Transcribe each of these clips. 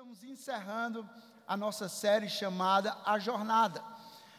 estamos encerrando a nossa série chamada A Jornada.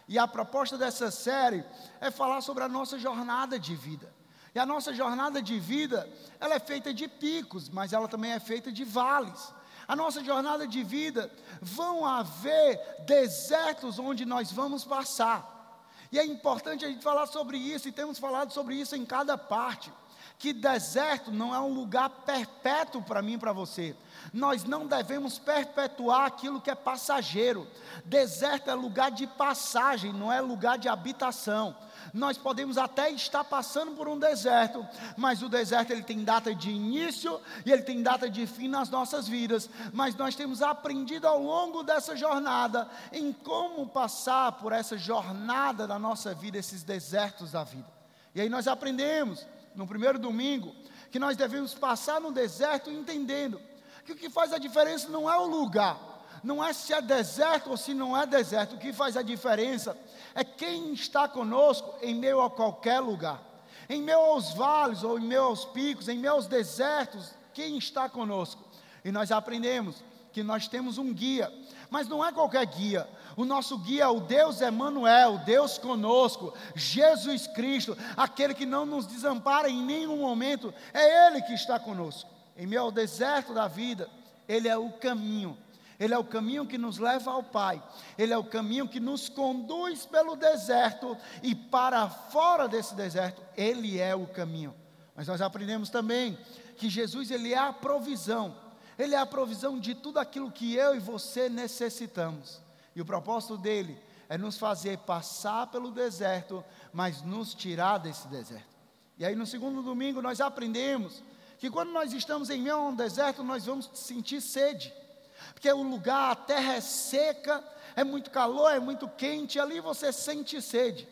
E a proposta dessa série é falar sobre a nossa jornada de vida. E a nossa jornada de vida, ela é feita de picos, mas ela também é feita de vales. A nossa jornada de vida vão haver desertos onde nós vamos passar. E é importante a gente falar sobre isso, e temos falado sobre isso em cada parte que deserto não é um lugar perpétuo para mim e para você. Nós não devemos perpetuar aquilo que é passageiro. Deserto é lugar de passagem, não é lugar de habitação. Nós podemos até estar passando por um deserto, mas o deserto ele tem data de início e ele tem data de fim nas nossas vidas. Mas nós temos aprendido ao longo dessa jornada em como passar por essa jornada da nossa vida, esses desertos da vida. E aí nós aprendemos no primeiro domingo, que nós devemos passar no deserto entendendo que o que faz a diferença não é o lugar, não é se é deserto ou se não é deserto, o que faz a diferença é quem está conosco em meio a qualquer lugar, em meio aos vales ou em meio aos picos, em meio aos desertos, quem está conosco. E nós aprendemos que nós temos um guia, mas não é qualquer guia. O nosso guia é o Deus Emanuel, Deus conosco, Jesus Cristo, aquele que não nos desampara em nenhum momento, é ele que está conosco. Em meio ao deserto da vida, ele é o caminho. Ele é o caminho que nos leva ao Pai. Ele é o caminho que nos conduz pelo deserto e para fora desse deserto, ele é o caminho. Mas nós aprendemos também que Jesus ele é a provisão ele é a provisão de tudo aquilo que eu e você necessitamos. E o propósito dele é nos fazer passar pelo deserto, mas nos tirar desse deserto. E aí no segundo domingo nós aprendemos que quando nós estamos em meio a um deserto, nós vamos sentir sede. Porque o lugar, a terra é seca, é muito calor, é muito quente, ali você sente sede.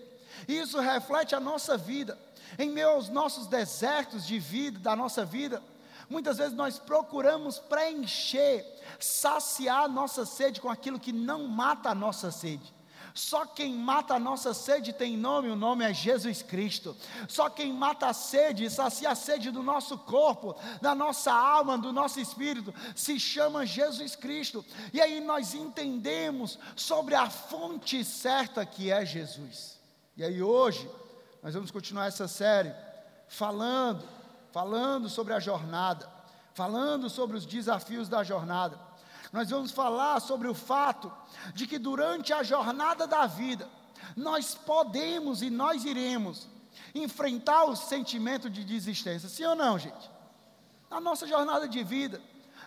E isso reflete a nossa vida. Em meio aos nossos desertos de vida, da nossa vida, Muitas vezes nós procuramos preencher, saciar a nossa sede com aquilo que não mata a nossa sede. Só quem mata a nossa sede tem nome, o nome é Jesus Cristo. Só quem mata a sede, sacia a sede do nosso corpo, da nossa alma, do nosso espírito, se chama Jesus Cristo. E aí nós entendemos sobre a fonte certa que é Jesus. E aí hoje, nós vamos continuar essa série falando falando sobre a jornada, falando sobre os desafios da jornada. Nós vamos falar sobre o fato de que durante a jornada da vida, nós podemos e nós iremos enfrentar o sentimento de desistência, sim ou não, gente? Na nossa jornada de vida,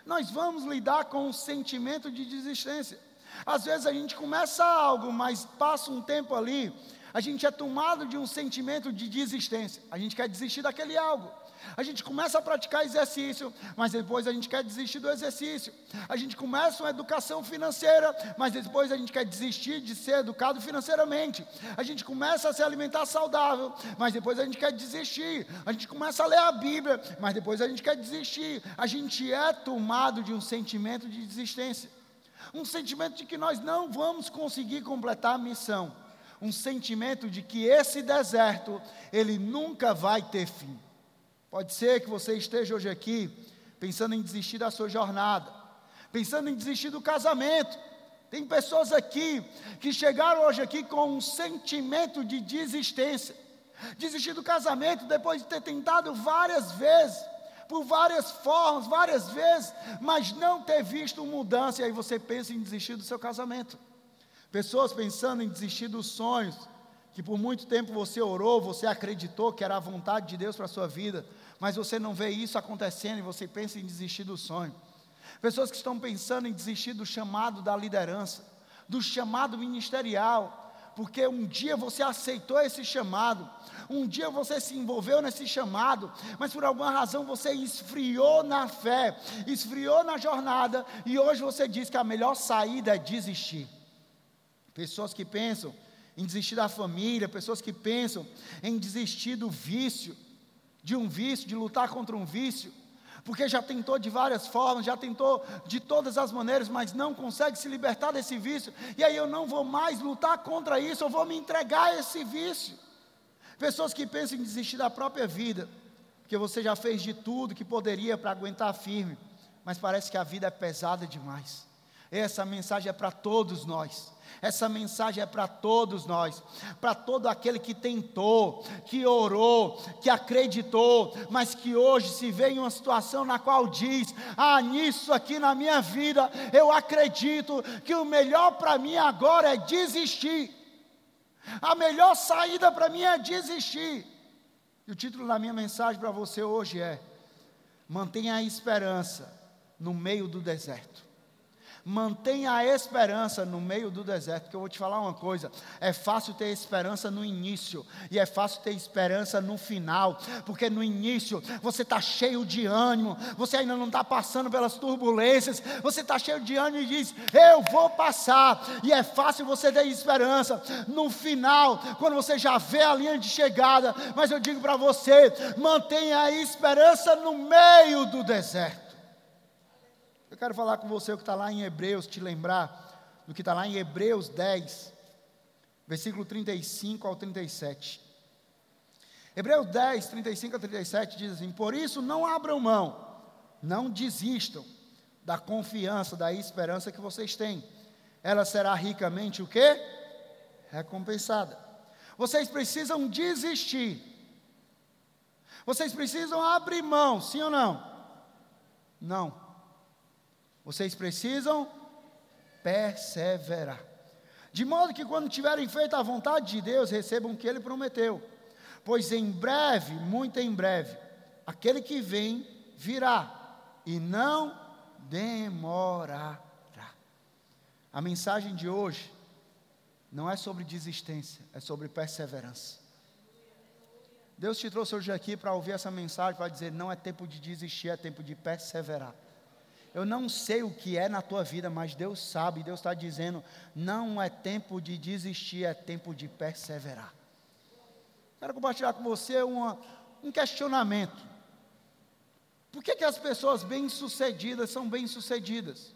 nós vamos lidar com o sentimento de desistência. Às vezes a gente começa algo, mas passa um tempo ali, a gente é tomado de um sentimento de desistência. A gente quer desistir daquele algo. A gente começa a praticar exercício, mas depois a gente quer desistir do exercício. A gente começa uma educação financeira, mas depois a gente quer desistir de ser educado financeiramente. A gente começa a se alimentar saudável, mas depois a gente quer desistir. A gente começa a ler a Bíblia, mas depois a gente quer desistir. A gente é tomado de um sentimento de desistência. Um sentimento de que nós não vamos conseguir completar a missão. Um sentimento de que esse deserto, ele nunca vai ter fim. Pode ser que você esteja hoje aqui pensando em desistir da sua jornada, pensando em desistir do casamento. Tem pessoas aqui que chegaram hoje aqui com um sentimento de desistência. Desistir do casamento depois de ter tentado várias vezes, por várias formas, várias vezes, mas não ter visto mudança, e aí você pensa em desistir do seu casamento. Pessoas pensando em desistir dos sonhos, que por muito tempo você orou, você acreditou que era a vontade de Deus para a sua vida, mas você não vê isso acontecendo e você pensa em desistir do sonho. Pessoas que estão pensando em desistir do chamado da liderança, do chamado ministerial, porque um dia você aceitou esse chamado, um dia você se envolveu nesse chamado, mas por alguma razão você esfriou na fé, esfriou na jornada, e hoje você diz que a melhor saída é desistir. Pessoas que pensam em desistir da família, pessoas que pensam em desistir do vício, de um vício, de lutar contra um vício, porque já tentou de várias formas, já tentou de todas as maneiras, mas não consegue se libertar desse vício, e aí eu não vou mais lutar contra isso, eu vou me entregar a esse vício. Pessoas que pensam em desistir da própria vida, porque você já fez de tudo que poderia para aguentar firme, mas parece que a vida é pesada demais. Essa mensagem é para todos nós. Essa mensagem é para todos nós, para todo aquele que tentou, que orou, que acreditou, mas que hoje se vê em uma situação na qual diz: Ah, nisso aqui na minha vida, eu acredito que o melhor para mim agora é desistir. A melhor saída para mim é desistir. E o título da minha mensagem para você hoje é: Mantenha a esperança no meio do deserto. Mantenha a esperança no meio do deserto, que eu vou te falar uma coisa: é fácil ter esperança no início, e é fácil ter esperança no final, porque no início você está cheio de ânimo, você ainda não está passando pelas turbulências, você está cheio de ânimo e diz: Eu vou passar, e é fácil você ter esperança no final, quando você já vê a linha de chegada, mas eu digo para você: mantenha a esperança no meio do deserto. Eu quero falar com você o que está lá em Hebreus, te lembrar do que está lá em Hebreus 10, versículo 35 ao 37. Hebreus 10, 35 a 37 diz assim: Por isso não abram mão, não desistam da confiança, da esperança que vocês têm. Ela será ricamente o quê? Recompensada. Vocês precisam desistir. Vocês precisam abrir mão, sim ou não? Não. Vocês precisam perseverar. De modo que quando tiverem feito a vontade de Deus, recebam o que ele prometeu. Pois em breve, muito em breve, aquele que vem virá e não demorará. A mensagem de hoje não é sobre desistência, é sobre perseverança. Deus te trouxe hoje aqui para ouvir essa mensagem, para dizer: não é tempo de desistir, é tempo de perseverar. Eu não sei o que é na tua vida, mas Deus sabe, Deus está dizendo: não é tempo de desistir, é tempo de perseverar. Quero compartilhar com você uma, um questionamento. Por que, que as pessoas bem-sucedidas são bem-sucedidas?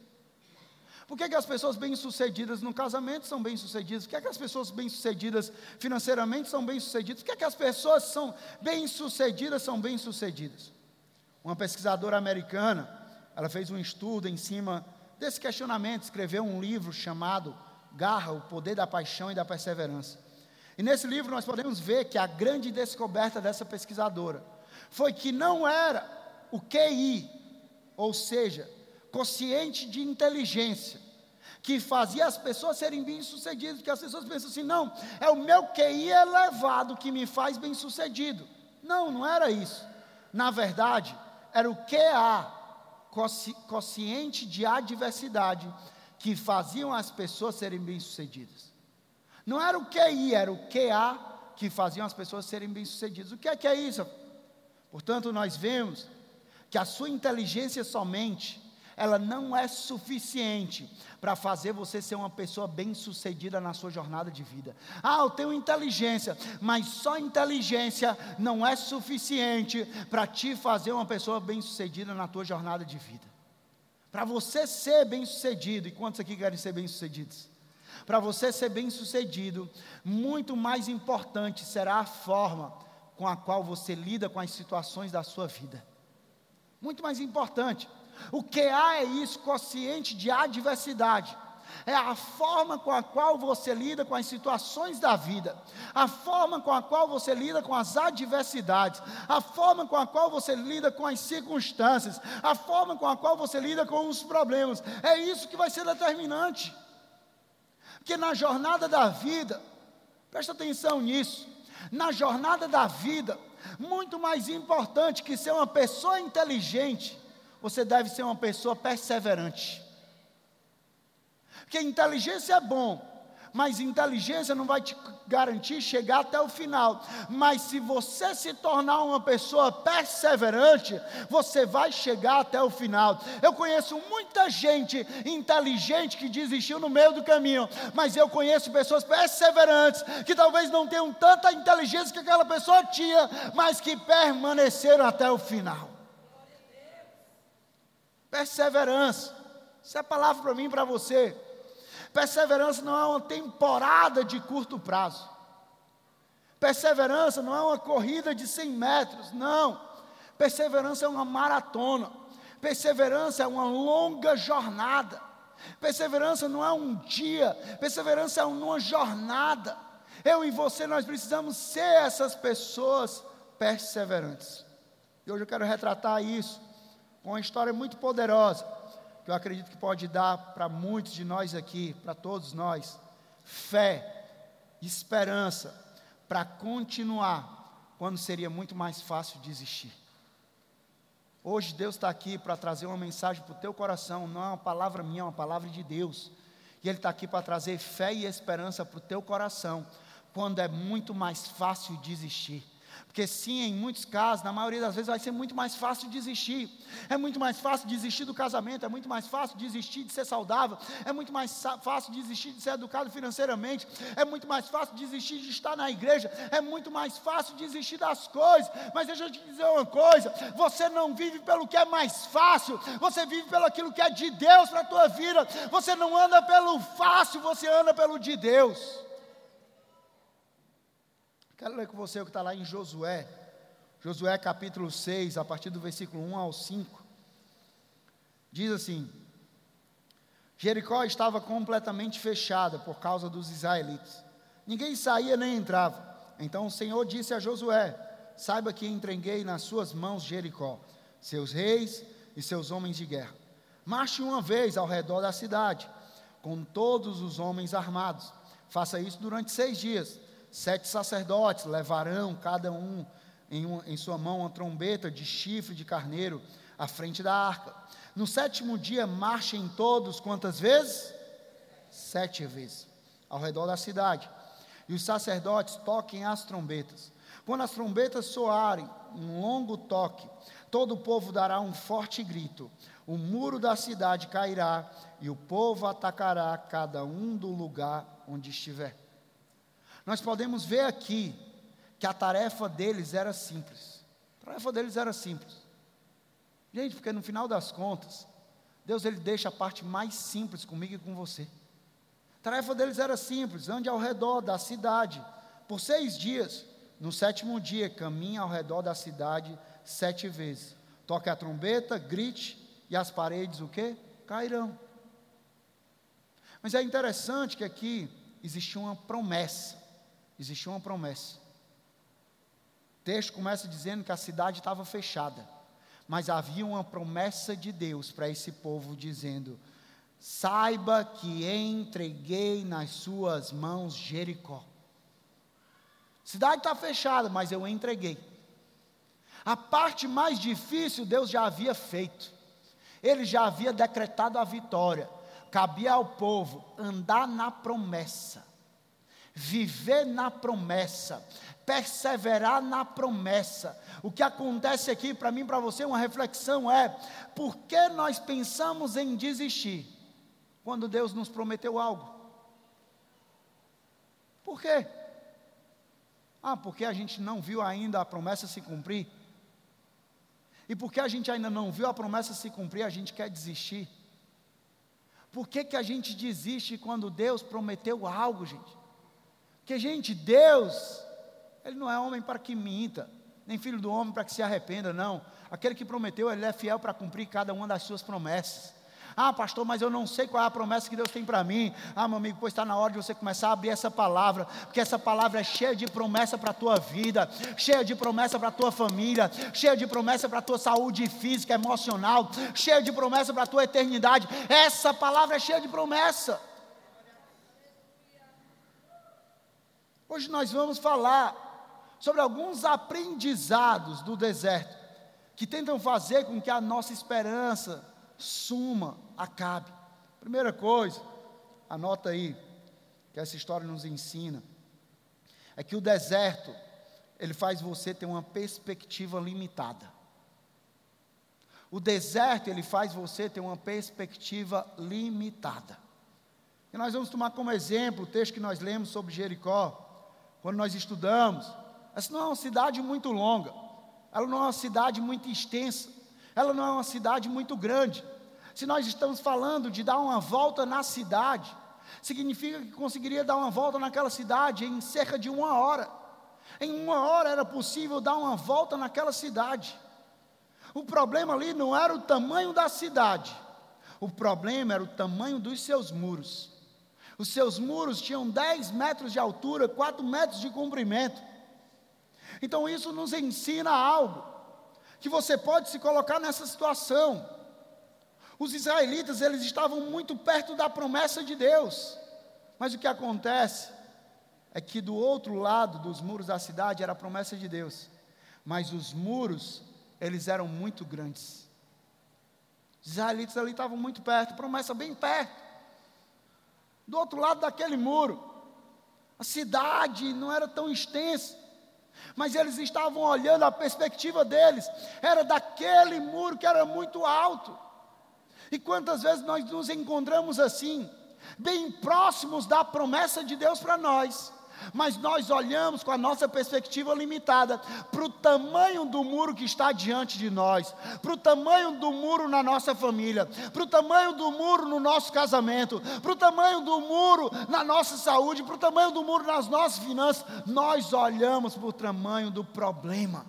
Por que, que as pessoas bem-sucedidas no casamento são bem-sucedidas? Por que, que as pessoas bem-sucedidas financeiramente são bem-sucedidas? Por que, que as pessoas são bem-sucedidas são bem-sucedidas? Uma pesquisadora americana, ela fez um estudo em cima desse questionamento, escreveu um livro chamado Garra, o poder da paixão e da perseverança. E nesse livro nós podemos ver que a grande descoberta dessa pesquisadora foi que não era o QI, ou seja, consciente de inteligência, que fazia as pessoas serem bem-sucedidas, porque as pessoas pensam assim: não, é o meu QI elevado que me faz bem-sucedido. Não, não era isso. Na verdade, era o QA, consciente de adversidade que faziam as pessoas serem bem-sucedidas. Não era o QI, era o QA que faziam as pessoas serem bem-sucedidas. O que é que é isso? Portanto, nós vemos que a sua inteligência somente ela não é suficiente para fazer você ser uma pessoa bem-sucedida na sua jornada de vida. Ah, eu tenho inteligência, mas só inteligência não é suficiente para te fazer uma pessoa bem-sucedida na tua jornada de vida. Para você ser bem-sucedido, e quantos aqui querem ser bem-sucedidos? Para você ser bem-sucedido, muito mais importante será a forma com a qual você lida com as situações da sua vida. Muito mais importante. O que há é isso, consciente de adversidade. É a forma com a qual você lida com as situações da vida, a forma com a qual você lida com as adversidades, a forma com a qual você lida com as circunstâncias, a forma com a qual você lida com os problemas. É isso que vai ser determinante. Porque na jornada da vida, presta atenção nisso, na jornada da vida, muito mais importante que ser uma pessoa inteligente, você deve ser uma pessoa perseverante. Porque inteligência é bom, mas inteligência não vai te garantir chegar até o final. Mas se você se tornar uma pessoa perseverante, você vai chegar até o final. Eu conheço muita gente inteligente que desistiu no meio do caminho, mas eu conheço pessoas perseverantes que talvez não tenham tanta inteligência que aquela pessoa tinha, mas que permaneceram até o final. Perseverança. Isso é palavra para mim e para você. Perseverança não é uma temporada de curto prazo. Perseverança não é uma corrida de 100 metros, não. Perseverança é uma maratona. Perseverança é uma longa jornada. Perseverança não é um dia, perseverança é uma jornada. Eu e você, nós precisamos ser essas pessoas perseverantes. E hoje eu quero retratar isso com uma história muito poderosa, que eu acredito que pode dar para muitos de nós aqui, para todos nós, fé, esperança, para continuar, quando seria muito mais fácil desistir. Hoje Deus está aqui para trazer uma mensagem para o teu coração, não é uma palavra minha, é uma palavra de Deus. E Ele está aqui para trazer fé e esperança para o teu coração, quando é muito mais fácil desistir. Porque sim, em muitos casos, na maioria das vezes, vai ser muito mais fácil desistir. É muito mais fácil desistir do casamento, é muito mais fácil desistir de ser saudável, é muito mais fácil desistir de ser educado financeiramente, é muito mais fácil desistir de estar na igreja, é muito mais fácil desistir das coisas. Mas deixa eu te dizer uma coisa: você não vive pelo que é mais fácil, você vive pelo aquilo que é de Deus para a tua vida. Você não anda pelo fácil, você anda pelo de Deus. Quero ler com você o que está lá em Josué, Josué capítulo 6, a partir do versículo 1 ao 5. Diz assim: Jericó estava completamente fechada por causa dos israelitas. Ninguém saía nem entrava. Então o Senhor disse a Josué: Saiba que entreguei nas suas mãos Jericó, seus reis e seus homens de guerra. Marche uma vez ao redor da cidade, com todos os homens armados. Faça isso durante seis dias. Sete sacerdotes levarão cada um em, um, em sua mão uma trombeta de chifre de carneiro à frente da arca. No sétimo dia, marchem todos quantas vezes? Sete vezes, ao redor da cidade. E os sacerdotes toquem as trombetas. Quando as trombetas soarem, um longo toque, todo o povo dará um forte grito. O muro da cidade cairá e o povo atacará cada um do lugar onde estiver. Nós podemos ver aqui que a tarefa deles era simples. A tarefa deles era simples. Gente, porque no final das contas, Deus ele deixa a parte mais simples comigo e com você. A tarefa deles era simples: ande ao redor da cidade por seis dias. No sétimo dia, caminhe ao redor da cidade sete vezes. Toque a trombeta, grite e as paredes o que? Cairão. Mas é interessante que aqui existia uma promessa existia uma promessa. O texto começa dizendo que a cidade estava fechada, mas havia uma promessa de Deus para esse povo, dizendo: Saiba que entreguei nas suas mãos Jericó. Cidade está fechada, mas eu entreguei. A parte mais difícil Deus já havia feito. Ele já havia decretado a vitória. Cabia ao povo andar na promessa viver na promessa, perseverar na promessa. O que acontece aqui para mim, para você, uma reflexão é: por que nós pensamos em desistir quando Deus nos prometeu algo? Por quê? Ah, porque a gente não viu ainda a promessa se cumprir. E porque a gente ainda não viu a promessa se cumprir, a gente quer desistir. Por que, que a gente desiste quando Deus prometeu algo, gente? Porque, gente, Deus, Ele não é homem para que minta, nem filho do homem para que se arrependa, não. Aquele que prometeu, Ele é fiel para cumprir cada uma das suas promessas. Ah, pastor, mas eu não sei qual é a promessa que Deus tem para mim. Ah, meu amigo, pois está na hora de você começar a abrir essa palavra, porque essa palavra é cheia de promessa para a tua vida, cheia de promessa para a tua família, cheia de promessa para a tua saúde física, emocional, cheia de promessa para a tua eternidade. Essa palavra é cheia de promessa. Hoje nós vamos falar sobre alguns aprendizados do deserto que tentam fazer com que a nossa esperança suma, acabe. Primeira coisa, anota aí, que essa história nos ensina, é que o deserto, ele faz você ter uma perspectiva limitada. O deserto, ele faz você ter uma perspectiva limitada. E nós vamos tomar como exemplo o texto que nós lemos sobre Jericó, quando nós estudamos, essa não é uma cidade muito longa, ela não é uma cidade muito extensa, ela não é uma cidade muito grande. Se nós estamos falando de dar uma volta na cidade, significa que conseguiria dar uma volta naquela cidade em cerca de uma hora. Em uma hora era possível dar uma volta naquela cidade. O problema ali não era o tamanho da cidade, O problema era o tamanho dos seus muros. Os seus muros tinham 10 metros de altura, 4 metros de comprimento. Então isso nos ensina algo, que você pode se colocar nessa situação. Os israelitas, eles estavam muito perto da promessa de Deus. Mas o que acontece é que do outro lado dos muros da cidade era a promessa de Deus. Mas os muros, eles eram muito grandes. Os israelitas ali estavam muito perto, promessa bem perto do outro lado daquele muro. A cidade não era tão extensa, mas eles estavam olhando a perspectiva deles, era daquele muro que era muito alto. E quantas vezes nós nos encontramos assim, bem próximos da promessa de Deus para nós, mas nós olhamos com a nossa perspectiva limitada para o tamanho do muro que está diante de nós, para o tamanho do muro na nossa família, para o tamanho do muro no nosso casamento, para o tamanho do muro na nossa saúde, para o tamanho do muro nas nossas finanças. Nós olhamos para o tamanho do problema.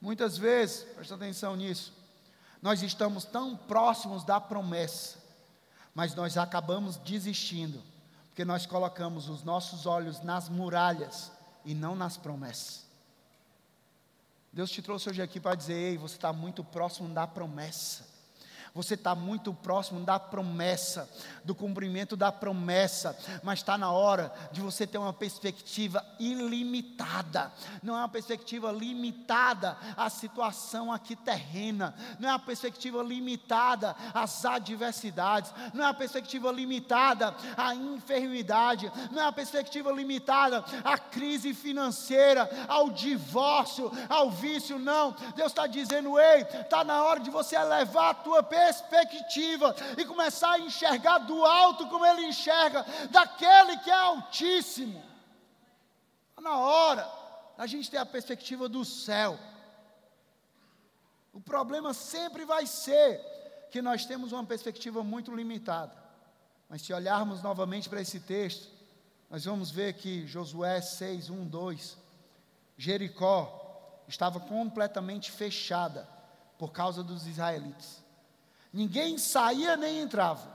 Muitas vezes, presta atenção nisso, nós estamos tão próximos da promessa, mas nós acabamos desistindo porque nós colocamos os nossos olhos nas muralhas e não nas promessas. Deus te trouxe hoje aqui para dizer: ei, você está muito próximo da promessa. Você está muito próximo da promessa, do cumprimento da promessa, mas está na hora de você ter uma perspectiva ilimitada, não é uma perspectiva limitada à situação aqui terrena, não é uma perspectiva limitada às adversidades, não é uma perspectiva limitada à enfermidade, não é uma perspectiva limitada à crise financeira, ao divórcio, ao vício, não. Deus está dizendo: ei, está na hora de você elevar a tua perspectiva perspectiva e começar a enxergar do alto como ele enxerga, daquele que é altíssimo. Tá na hora a gente ter a perspectiva do céu. O problema sempre vai ser que nós temos uma perspectiva muito limitada. Mas se olharmos novamente para esse texto, nós vamos ver que Josué 6, 1, 2, Jericó estava completamente fechada por causa dos israelitas. Ninguém saía nem entrava.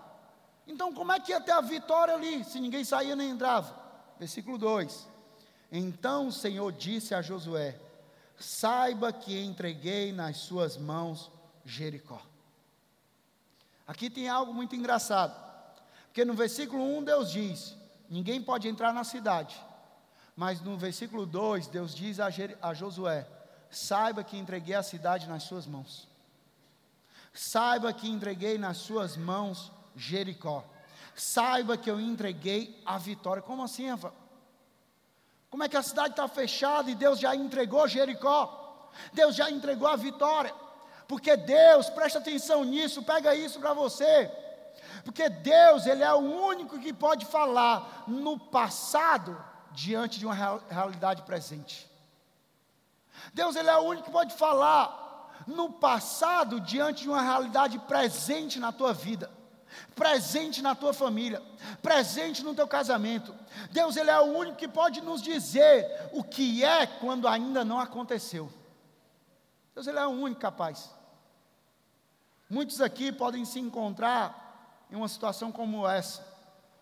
Então, como é que ia ter a vitória ali, se ninguém saía nem entrava? Versículo 2: Então o Senhor disse a Josué: Saiba que entreguei nas suas mãos Jericó. Aqui tem algo muito engraçado, porque no versículo 1 Deus diz: Ninguém pode entrar na cidade. Mas no versículo 2, Deus diz a, a Josué: Saiba que entreguei a cidade nas suas mãos. Saiba que entreguei nas suas mãos Jericó. Saiba que eu entreguei a vitória. Como assim, Eva? Como é que a cidade está fechada e Deus já entregou Jericó? Deus já entregou a vitória. Porque Deus, presta atenção nisso, pega isso para você. Porque Deus, Ele é o único que pode falar no passado diante de uma realidade presente. Deus, Ele é o único que pode falar no passado diante de uma realidade presente na tua vida, presente na tua família, presente no teu casamento. Deus ele é o único que pode nos dizer o que é quando ainda não aconteceu. Deus ele é o único capaz. Muitos aqui podem se encontrar em uma situação como essa,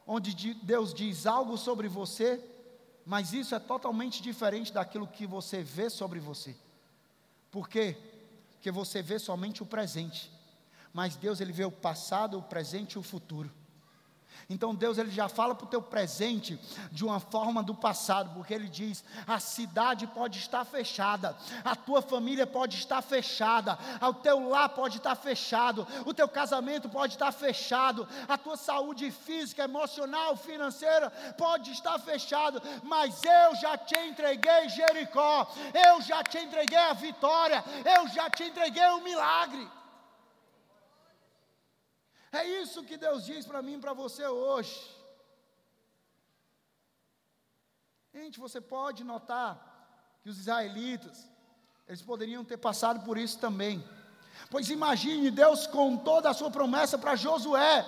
onde Deus diz algo sobre você, mas isso é totalmente diferente daquilo que você vê sobre você. Por quê? Que você vê somente o presente. Mas Deus ele vê o passado, o presente e o futuro. Então Deus ele já fala para o teu presente de uma forma do passado, porque ele diz: a cidade pode estar fechada, a tua família pode estar fechada, o teu lar pode estar fechado, o teu casamento pode estar fechado, a tua saúde física, emocional, financeira pode estar fechado, mas eu já te entreguei Jericó, eu já te entreguei a vitória, eu já te entreguei o milagre. É isso que Deus diz para mim e para você hoje. Gente, você pode notar que os israelitas, eles poderiam ter passado por isso também. Pois imagine, Deus contou da sua promessa para Josué,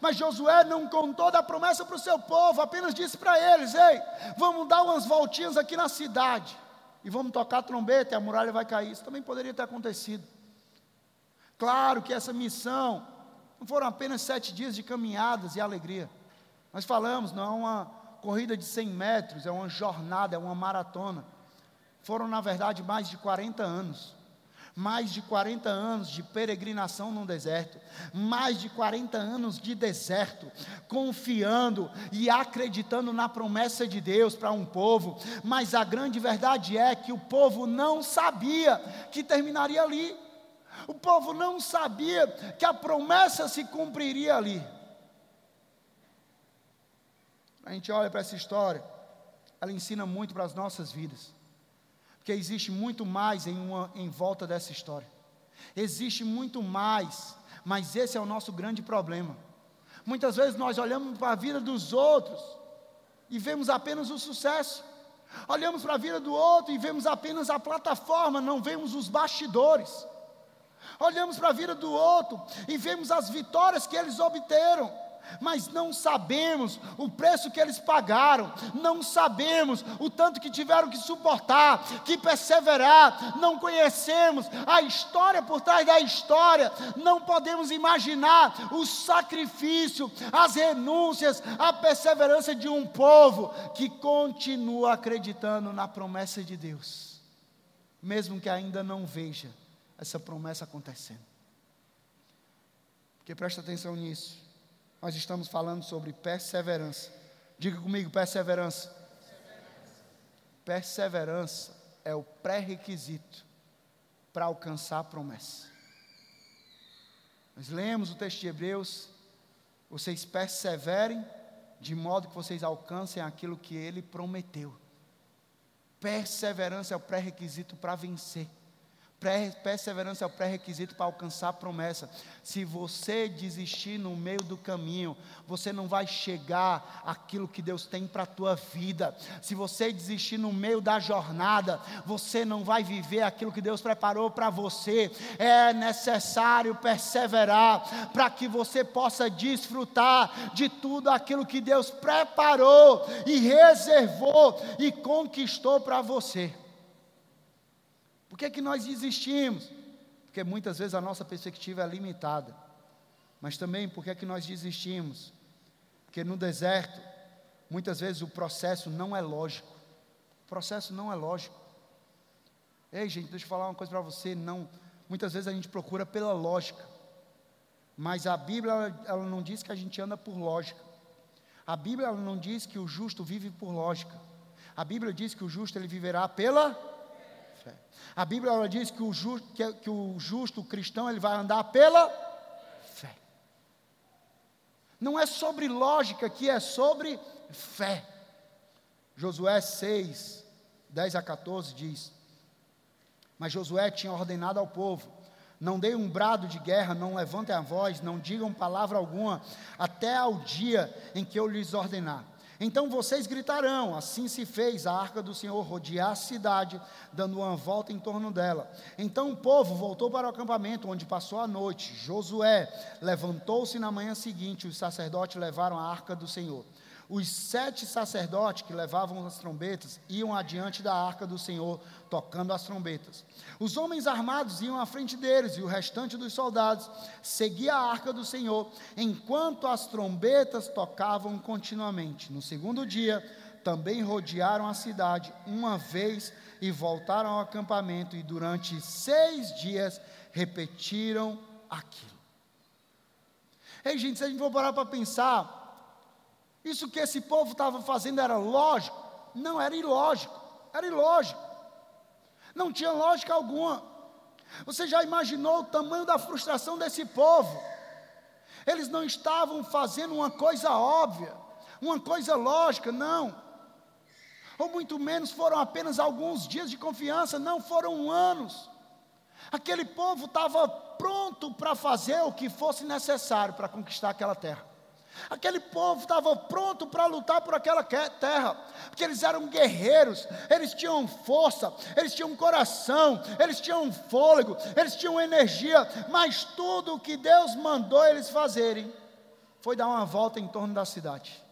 mas Josué não contou da promessa para o seu povo, apenas disse para eles: Ei, vamos dar umas voltinhas aqui na cidade, e vamos tocar trombeta e a muralha vai cair. Isso também poderia ter acontecido. Claro que essa missão não foram apenas sete dias de caminhadas e alegria. Nós falamos, não é uma corrida de 100 metros, é uma jornada, é uma maratona. Foram, na verdade, mais de 40 anos. Mais de 40 anos de peregrinação no deserto, mais de 40 anos de deserto, confiando e acreditando na promessa de Deus para um povo, mas a grande verdade é que o povo não sabia que terminaria ali. O povo não sabia que a promessa se cumpriria ali. A gente olha para essa história, ela ensina muito para as nossas vidas. Porque existe muito mais em, uma, em volta dessa história. Existe muito mais, mas esse é o nosso grande problema. Muitas vezes nós olhamos para a vida dos outros e vemos apenas o sucesso. Olhamos para a vida do outro e vemos apenas a plataforma, não vemos os bastidores. Olhamos para a vida do outro e vemos as vitórias que eles obteram, mas não sabemos o preço que eles pagaram, não sabemos o tanto que tiveram que suportar, que perseverar, não conhecemos a história por trás da história, não podemos imaginar o sacrifício, as renúncias, a perseverança de um povo que continua acreditando na promessa de Deus, mesmo que ainda não veja essa promessa acontecendo. Porque presta atenção nisso. Nós estamos falando sobre perseverança. Diga comigo, perseverança. Perseverança, perseverança é o pré-requisito para alcançar a promessa. Nós lemos o texto de Hebreus, vocês perseverem de modo que vocês alcancem aquilo que ele prometeu. Perseverança é o pré-requisito para vencer. Perseverança é o pré-requisito para alcançar a promessa. Se você desistir no meio do caminho, você não vai chegar àquilo que Deus tem para a tua vida. Se você desistir no meio da jornada, você não vai viver aquilo que Deus preparou para você. É necessário perseverar para que você possa desfrutar de tudo aquilo que Deus preparou e reservou e conquistou para você. Por que, que nós desistimos? Porque muitas vezes a nossa perspectiva é limitada. Mas também por que, que nós desistimos? Porque no deserto, muitas vezes o processo não é lógico. O processo não é lógico. Ei, gente, deixa eu falar uma coisa para você. Não, muitas vezes a gente procura pela lógica. Mas a Bíblia, ela, ela não diz que a gente anda por lógica. A Bíblia ela não diz que o justo vive por lógica. A Bíblia diz que o justo ele viverá pela a Bíblia ela diz que o, justo, que, que o justo o cristão ele vai andar pela fé. Não é sobre lógica que é sobre fé. Josué 6, 10 a 14 diz: Mas Josué tinha ordenado ao povo: Não deem um brado de guerra, não levantem a voz, não digam palavra alguma, até ao dia em que eu lhes ordenar. Então vocês gritarão: Assim se fez a arca do Senhor rodear a cidade, dando uma volta em torno dela. Então o povo voltou para o acampamento, onde passou a noite. Josué levantou-se na manhã seguinte, os sacerdotes levaram a arca do Senhor. Os sete sacerdotes que levavam as trombetas iam adiante da arca do Senhor, tocando as trombetas. Os homens armados iam à frente deles, e o restante dos soldados seguia a arca do Senhor, enquanto as trombetas tocavam continuamente. No segundo dia, também rodearam a cidade uma vez e voltaram ao acampamento, e durante seis dias repetiram aquilo. Ei, gente, se a gente for parar para pensar, isso que esse povo estava fazendo era lógico? Não, era ilógico. Era ilógico. Não tinha lógica alguma. Você já imaginou o tamanho da frustração desse povo? Eles não estavam fazendo uma coisa óbvia, uma coisa lógica, não. Ou muito menos foram apenas alguns dias de confiança, não foram anos. Aquele povo estava pronto para fazer o que fosse necessário para conquistar aquela terra. Aquele povo estava pronto para lutar por aquela terra, porque eles eram guerreiros, eles tinham força, eles tinham coração, eles tinham fôlego, eles tinham energia, mas tudo o que Deus mandou eles fazerem foi dar uma volta em torno da cidade.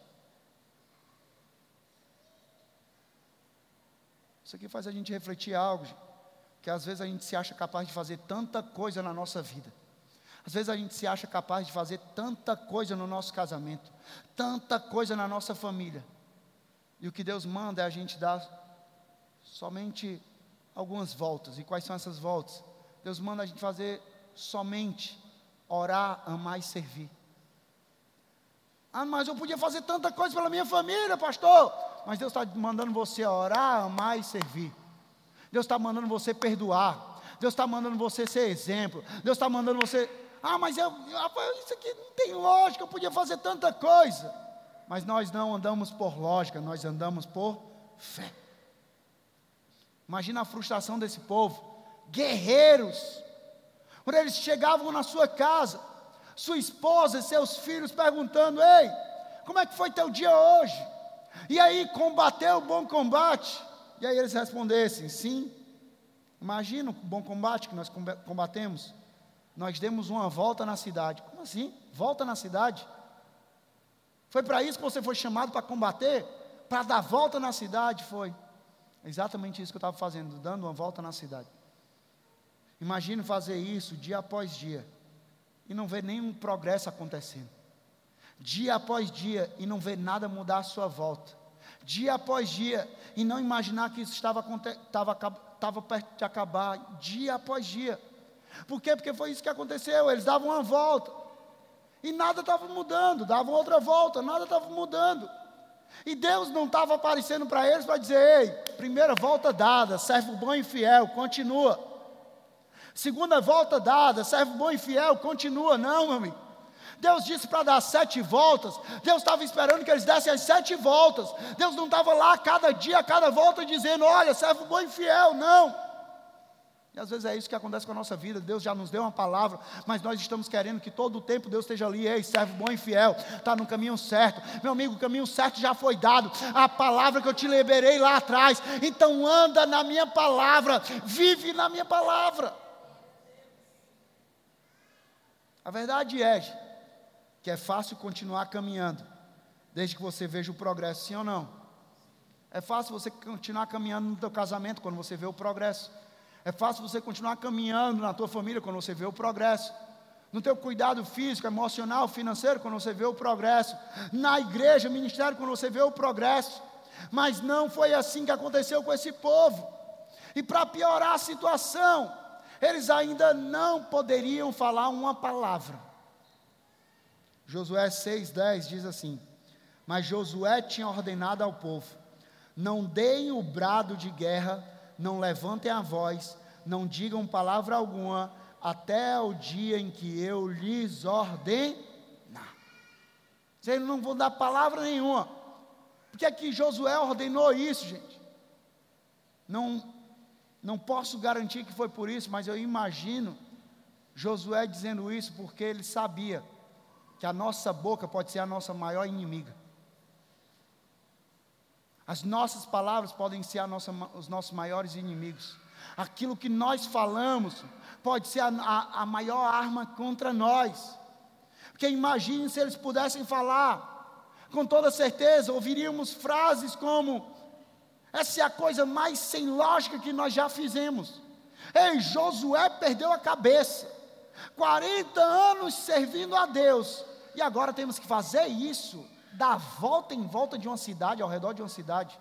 Isso aqui faz a gente refletir algo, que às vezes a gente se acha capaz de fazer tanta coisa na nossa vida, Às vezes a gente se acha capaz de fazer tanta coisa no nosso casamento, tanta coisa na nossa família. E o que Deus manda é a gente dar somente algumas voltas. E quais são essas voltas? Deus manda a gente fazer somente orar, amar e servir. Ah, mas eu podia fazer tanta coisa pela minha família, pastor. Mas Deus está mandando você orar, amar e servir. Deus está mandando você perdoar. Deus está mandando você ser exemplo. Deus está mandando você. Ah, mas eu, isso aqui não tem lógica, eu podia fazer tanta coisa. Mas nós não andamos por lógica, nós andamos por fé. Imagina a frustração desse povo. Guerreiros. Quando eles chegavam na sua casa, sua esposa e seus filhos perguntando: Ei, como é que foi teu dia hoje? E aí, combateu o bom combate? E aí eles respondessem: Sim. Imagina o bom combate que nós combatemos. Nós demos uma volta na cidade. Como assim? Volta na cidade? Foi para isso que você foi chamado para combater? Para dar volta na cidade? Foi. Exatamente isso que eu estava fazendo, dando uma volta na cidade. Imagine fazer isso dia após dia e não ver nenhum progresso acontecendo. Dia após dia e não ver nada mudar à sua volta. Dia após dia e não imaginar que isso estava, estava, estava perto de acabar. Dia após dia. Por quê? Porque foi isso que aconteceu. Eles davam uma volta e nada estava mudando. Davam outra volta, nada estava mudando. E Deus não estava aparecendo para eles para dizer: ei, primeira volta dada, servo bom e fiel, continua. Segunda volta dada, servo bom e fiel, continua. Não, meu amigo. Deus disse para dar sete voltas. Deus estava esperando que eles dessem as sete voltas. Deus não estava lá cada dia, cada volta, dizendo: olha, servo bom e fiel. Não. E às vezes é isso que acontece com a nossa vida. Deus já nos deu uma palavra, mas nós estamos querendo que todo o tempo Deus esteja ali, ei, servo bom e fiel, está no caminho certo. Meu amigo, o caminho certo já foi dado. A palavra que eu te liberei lá atrás. Então anda na minha palavra, vive na minha palavra. A verdade é que é fácil continuar caminhando, desde que você veja o progresso, sim ou não? É fácil você continuar caminhando no teu casamento quando você vê o progresso. É fácil você continuar caminhando na tua família quando você vê o progresso. No teu cuidado físico, emocional, financeiro, quando você vê o progresso. Na igreja, ministério, quando você vê o progresso. Mas não foi assim que aconteceu com esse povo. E para piorar a situação, eles ainda não poderiam falar uma palavra. Josué 6,10 diz assim: Mas Josué tinha ordenado ao povo: Não deem o brado de guerra não levantem a voz, não digam palavra alguma, até o dia em que eu lhes ordenar. Vocês não vão dar palavra nenhuma. Porque aqui Josué ordenou isso, gente. Não, não posso garantir que foi por isso, mas eu imagino Josué dizendo isso porque ele sabia que a nossa boca pode ser a nossa maior inimiga. As nossas palavras podem ser nossa, os nossos maiores inimigos. Aquilo que nós falamos pode ser a, a, a maior arma contra nós. Porque imagine se eles pudessem falar, com toda certeza, ouviríamos frases como: essa é a coisa mais sem lógica que nós já fizemos. Ei, Josué perdeu a cabeça. 40 anos servindo a Deus. E agora temos que fazer isso dar volta em volta de uma cidade, ao redor de uma cidade.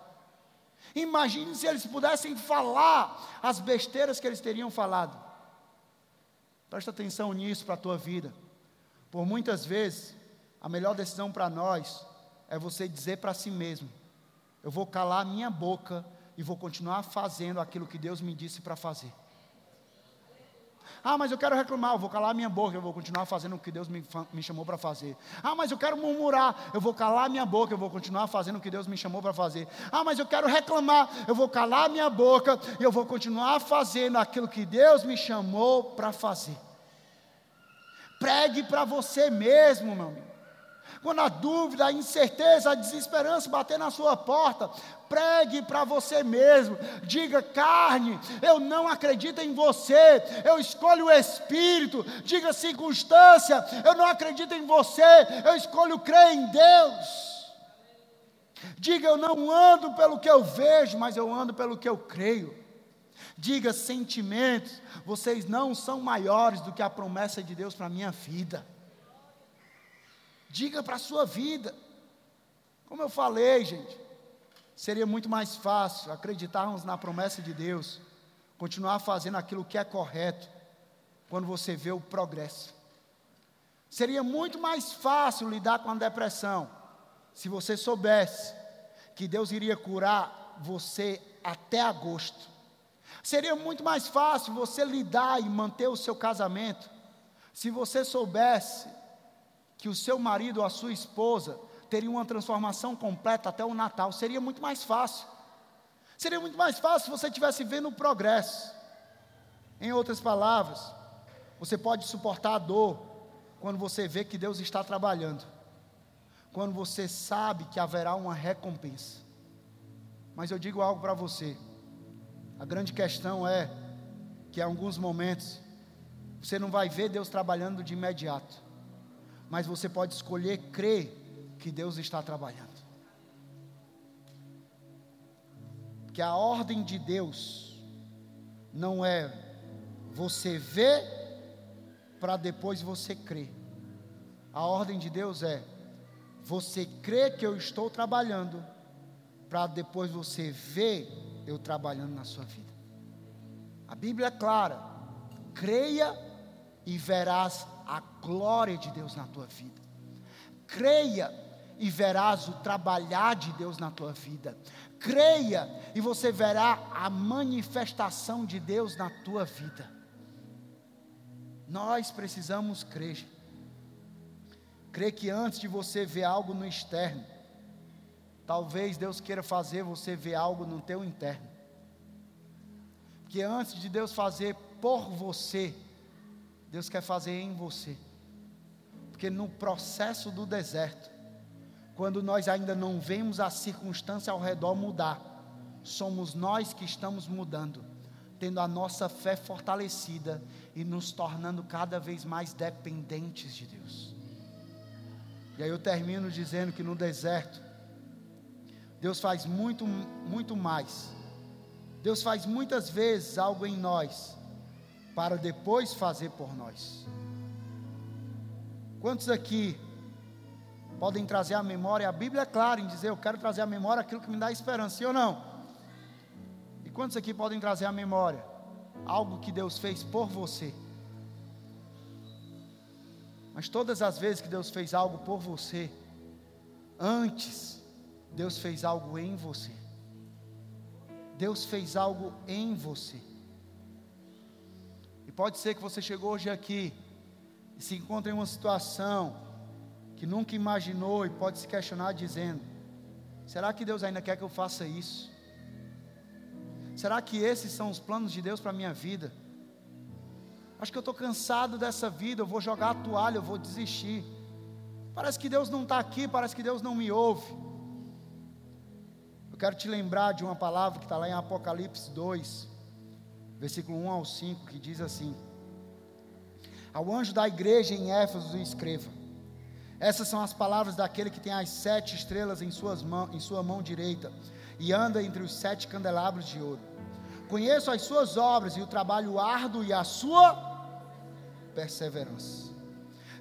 Imagine se eles pudessem falar as besteiras que eles teriam falado. Presta atenção nisso para a tua vida. Por muitas vezes, a melhor decisão para nós é você dizer para si mesmo: eu vou calar a minha boca e vou continuar fazendo aquilo que Deus me disse para fazer. Ah, mas eu quero reclamar, eu vou calar minha boca, eu vou continuar fazendo o que Deus me, me chamou para fazer. Ah, mas eu quero murmurar, eu vou calar minha boca, eu vou continuar fazendo o que Deus me chamou para fazer. Ah, mas eu quero reclamar, eu vou calar minha boca e eu vou continuar fazendo aquilo que Deus me chamou para fazer. Pregue para você mesmo, meu amigo. Quando a dúvida, a incerteza, a desesperança bater na sua porta, pregue para você mesmo. Diga, carne, eu não acredito em você, eu escolho o Espírito. Diga, circunstância, eu não acredito em você, eu escolho crer em Deus. Diga, eu não ando pelo que eu vejo, mas eu ando pelo que eu creio. Diga sentimentos, vocês não são maiores do que a promessa de Deus para a minha vida. Diga para a sua vida. Como eu falei, gente, seria muito mais fácil acreditarmos na promessa de Deus, continuar fazendo aquilo que é correto, quando você vê o progresso. Seria muito mais fácil lidar com a depressão se você soubesse que Deus iria curar você até agosto. Seria muito mais fácil você lidar e manter o seu casamento se você soubesse que o seu marido ou a sua esposa teria uma transformação completa até o Natal. Seria muito mais fácil. Seria muito mais fácil se você estivesse vendo o progresso. Em outras palavras, você pode suportar a dor quando você vê que Deus está trabalhando, quando você sabe que haverá uma recompensa. Mas eu digo algo para você: a grande questão é que em alguns momentos você não vai ver Deus trabalhando de imediato mas você pode escolher crer que Deus está trabalhando. Que a ordem de Deus não é você ver para depois você crer. A ordem de Deus é você crê que eu estou trabalhando para depois você ver eu trabalhando na sua vida. A Bíblia é clara: creia e verás a glória de Deus na tua vida. Creia e verás o trabalhar de Deus na tua vida. Creia e você verá a manifestação de Deus na tua vida. Nós precisamos crer. Crer que antes de você ver algo no externo, talvez Deus queira fazer você ver algo no teu interno. Que antes de Deus fazer por você, Deus quer fazer em você. Porque no processo do deserto, quando nós ainda não vemos a circunstância ao redor mudar, somos nós que estamos mudando, tendo a nossa fé fortalecida e nos tornando cada vez mais dependentes de Deus. E aí eu termino dizendo que no deserto, Deus faz muito, muito mais. Deus faz muitas vezes algo em nós para depois fazer por nós. Quantos aqui podem trazer à memória? A Bíblia é clara em dizer: Eu quero trazer à memória aquilo que me dá esperança, sim ou não? E quantos aqui podem trazer à memória algo que Deus fez por você? Mas todas as vezes que Deus fez algo por você, antes, Deus fez algo em você. Deus fez algo em você. E pode ser que você chegou hoje aqui e se encontra em uma situação que nunca imaginou e pode se questionar dizendo: será que Deus ainda quer que eu faça isso? Será que esses são os planos de Deus para a minha vida? Acho que eu estou cansado dessa vida, eu vou jogar a toalha, eu vou desistir. Parece que Deus não está aqui, parece que Deus não me ouve. Eu quero te lembrar de uma palavra que está lá em Apocalipse 2, versículo 1 ao 5, que diz assim: Ao anjo da igreja em Éfeso escreva: Essas são as palavras daquele que tem as sete estrelas em, suas mão, em sua mão direita e anda entre os sete candelabros de ouro. Conheço as suas obras e o trabalho árduo e a sua perseverança.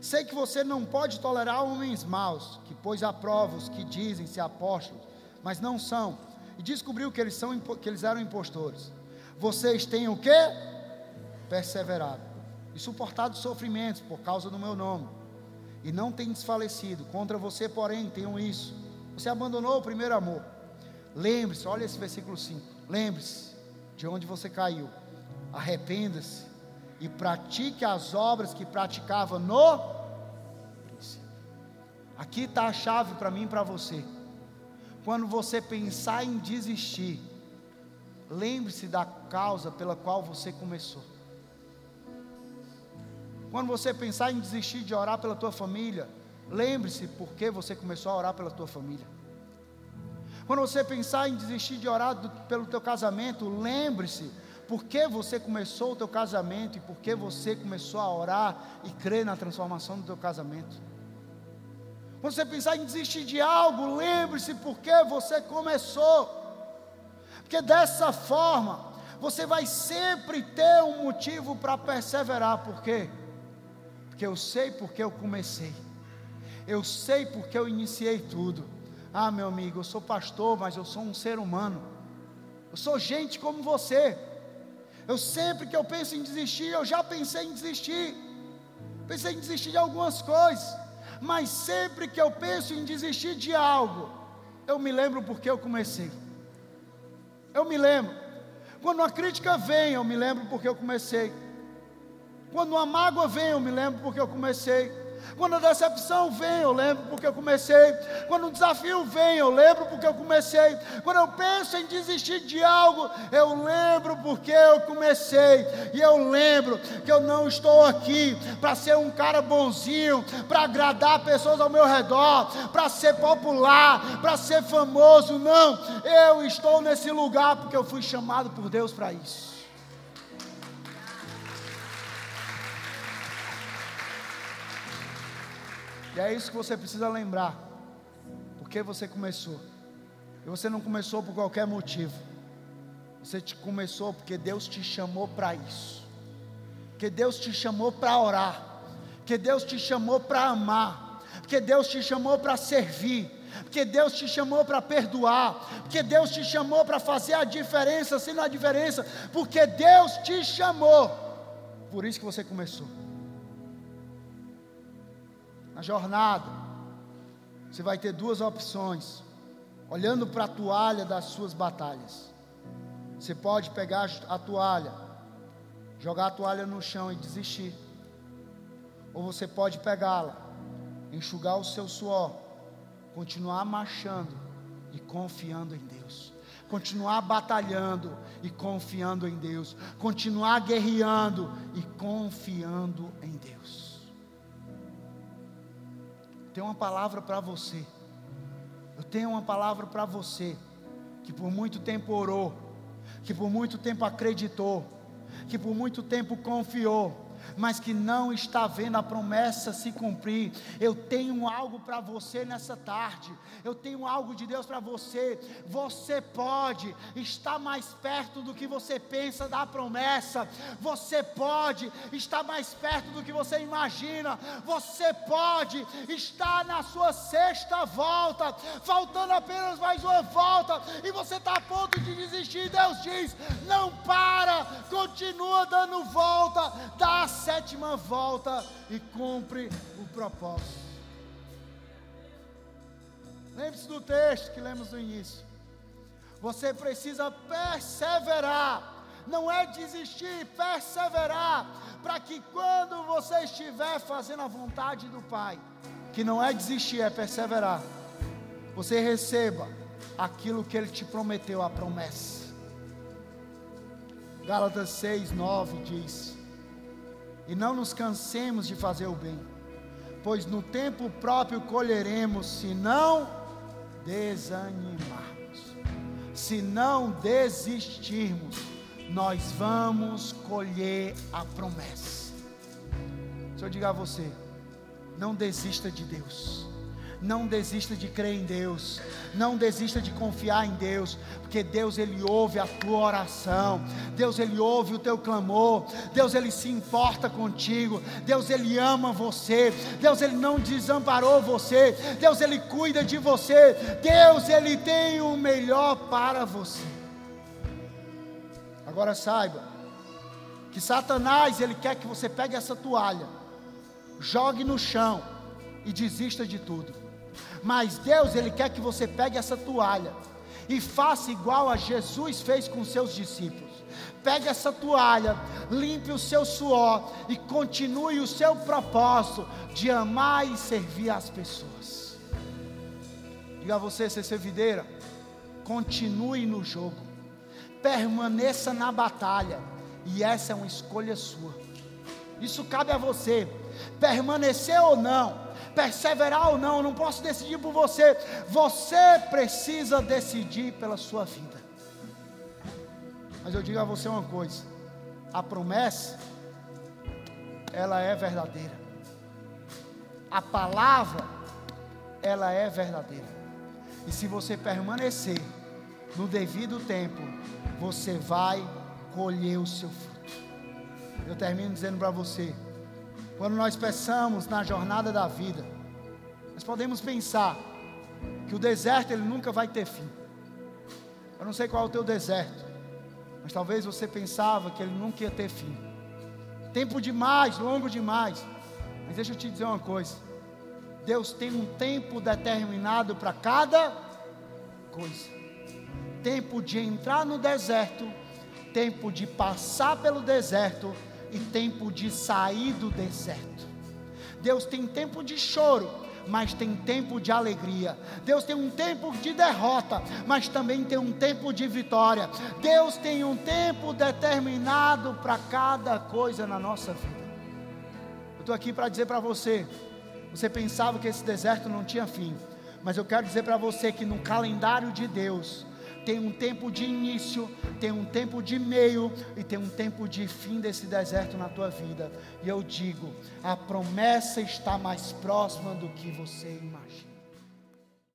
Sei que você não pode tolerar homens maus, que pôs à os que dizem ser apóstolos, mas não são, e descobriu que eles, são, que eles eram impostores vocês têm o que? Perseverado e suportado sofrimentos por causa do meu nome, e não têm desfalecido. Contra você, porém, tenham isso. Você abandonou o primeiro amor. Lembre-se, olha esse versículo 5. Lembre-se de onde você caiu. Arrependa-se e pratique as obras que praticava no princípio. Aqui está a chave para mim e para você. Quando você pensar em desistir, lembre-se da causa pela qual você começou. Quando você pensar em desistir de orar pela tua família, lembre-se por que você começou a orar pela tua família. Quando você pensar em desistir de orar do, pelo teu casamento, lembre-se por que você começou o teu casamento e por que você começou a orar e crer na transformação do teu casamento. Quando você pensar em desistir de algo, lembre-se por que você começou. Porque dessa forma, você vai sempre ter um motivo para perseverar, por quê? Porque eu sei porque eu comecei, eu sei porque eu iniciei tudo. Ah, meu amigo, eu sou pastor, mas eu sou um ser humano, eu sou gente como você. Eu sempre que eu penso em desistir, eu já pensei em desistir, pensei em desistir de algumas coisas, mas sempre que eu penso em desistir de algo, eu me lembro porque eu comecei. Eu me lembro. Quando uma crítica vem, eu me lembro porque eu comecei. Quando uma mágoa vem, eu me lembro porque eu comecei. Quando a decepção vem, eu lembro porque eu comecei. Quando o desafio vem, eu lembro porque eu comecei. Quando eu penso em desistir de algo, eu lembro porque eu comecei. E eu lembro que eu não estou aqui para ser um cara bonzinho, para agradar pessoas ao meu redor, para ser popular, para ser famoso. Não, eu estou nesse lugar porque eu fui chamado por Deus para isso. E é isso que você precisa lembrar. Porque você começou. E você não começou por qualquer motivo. Você te começou porque Deus te chamou para isso. Porque Deus te chamou para orar. Porque Deus te chamou para amar. Porque Deus te chamou para servir. Porque Deus te chamou para perdoar. Porque Deus te chamou para fazer a diferença, sendo a diferença. Porque Deus te chamou. Por isso que você começou na jornada, você vai ter duas opções, olhando para a toalha das suas batalhas. Você pode pegar a toalha, jogar a toalha no chão e desistir. Ou você pode pegá-la, enxugar o seu suor, continuar marchando e confiando em Deus. Continuar batalhando e confiando em Deus. Continuar guerreando e confiando em Deus tenho uma palavra para você. Eu tenho uma palavra para você que por muito tempo orou, que por muito tempo acreditou, que por muito tempo confiou mas que não está vendo a promessa se cumprir. Eu tenho algo para você nessa tarde. Eu tenho algo de Deus para você. Você pode estar mais perto do que você pensa da promessa. Você pode estar mais perto do que você imagina. Você pode estar na sua sexta volta, faltando apenas mais uma volta, e você está a ponto de desistir. Deus diz: não para, continua dando volta, dá sétima volta e cumpre o propósito. Lembre-se do texto que lemos no início. Você precisa perseverar, não é desistir, perseverar, para que quando você estiver fazendo a vontade do Pai, que não é desistir, é perseverar, você receba aquilo que Ele te prometeu, a promessa. Gálatas 6, 9 diz: e não nos cansemos de fazer o bem, pois no tempo próprio colheremos, se não desanimarmos, se não desistirmos, nós vamos colher a promessa. Se eu diga a você, não desista de Deus. Não desista de crer em Deus. Não desista de confiar em Deus, porque Deus ele ouve a tua oração. Deus ele ouve o teu clamor. Deus ele se importa contigo. Deus ele ama você. Deus ele não desamparou você. Deus ele cuida de você. Deus ele tem o melhor para você. Agora saiba que Satanás ele quer que você pegue essa toalha, jogue no chão e desista de tudo. Mas Deus, Ele quer que você pegue essa toalha e faça igual a Jesus fez com seus discípulos. Pegue essa toalha, limpe o seu suor e continue o seu propósito de amar e servir as pessoas. Diga a você, ser servideira, continue no jogo, permaneça na batalha, e essa é uma escolha sua. Isso cabe a você, permanecer ou não perseverar ou não, eu não posso decidir por você. Você precisa decidir pela sua vida. Mas eu digo a você uma coisa: a promessa, ela é verdadeira. A palavra, ela é verdadeira. E se você permanecer no devido tempo, você vai colher o seu fruto. Eu termino dizendo para você: quando nós pensamos na jornada da vida, nós podemos pensar que o deserto ele nunca vai ter fim. Eu não sei qual é o teu deserto, mas talvez você pensava que ele nunca ia ter fim. Tempo demais, longo demais. Mas deixa eu te dizer uma coisa. Deus tem um tempo determinado para cada coisa. Tempo de entrar no deserto, tempo de passar pelo deserto e tempo de sair do deserto. Deus tem tempo de choro, mas tem tempo de alegria. Deus tem um tempo de derrota, mas também tem um tempo de vitória. Deus tem um tempo determinado para cada coisa na nossa vida. Eu estou aqui para dizer para você: você pensava que esse deserto não tinha fim, mas eu quero dizer para você que no calendário de Deus, tem um tempo de início, tem um tempo de meio e tem um tempo de fim desse deserto na tua vida. E eu digo: a promessa está mais próxima do que você imagina.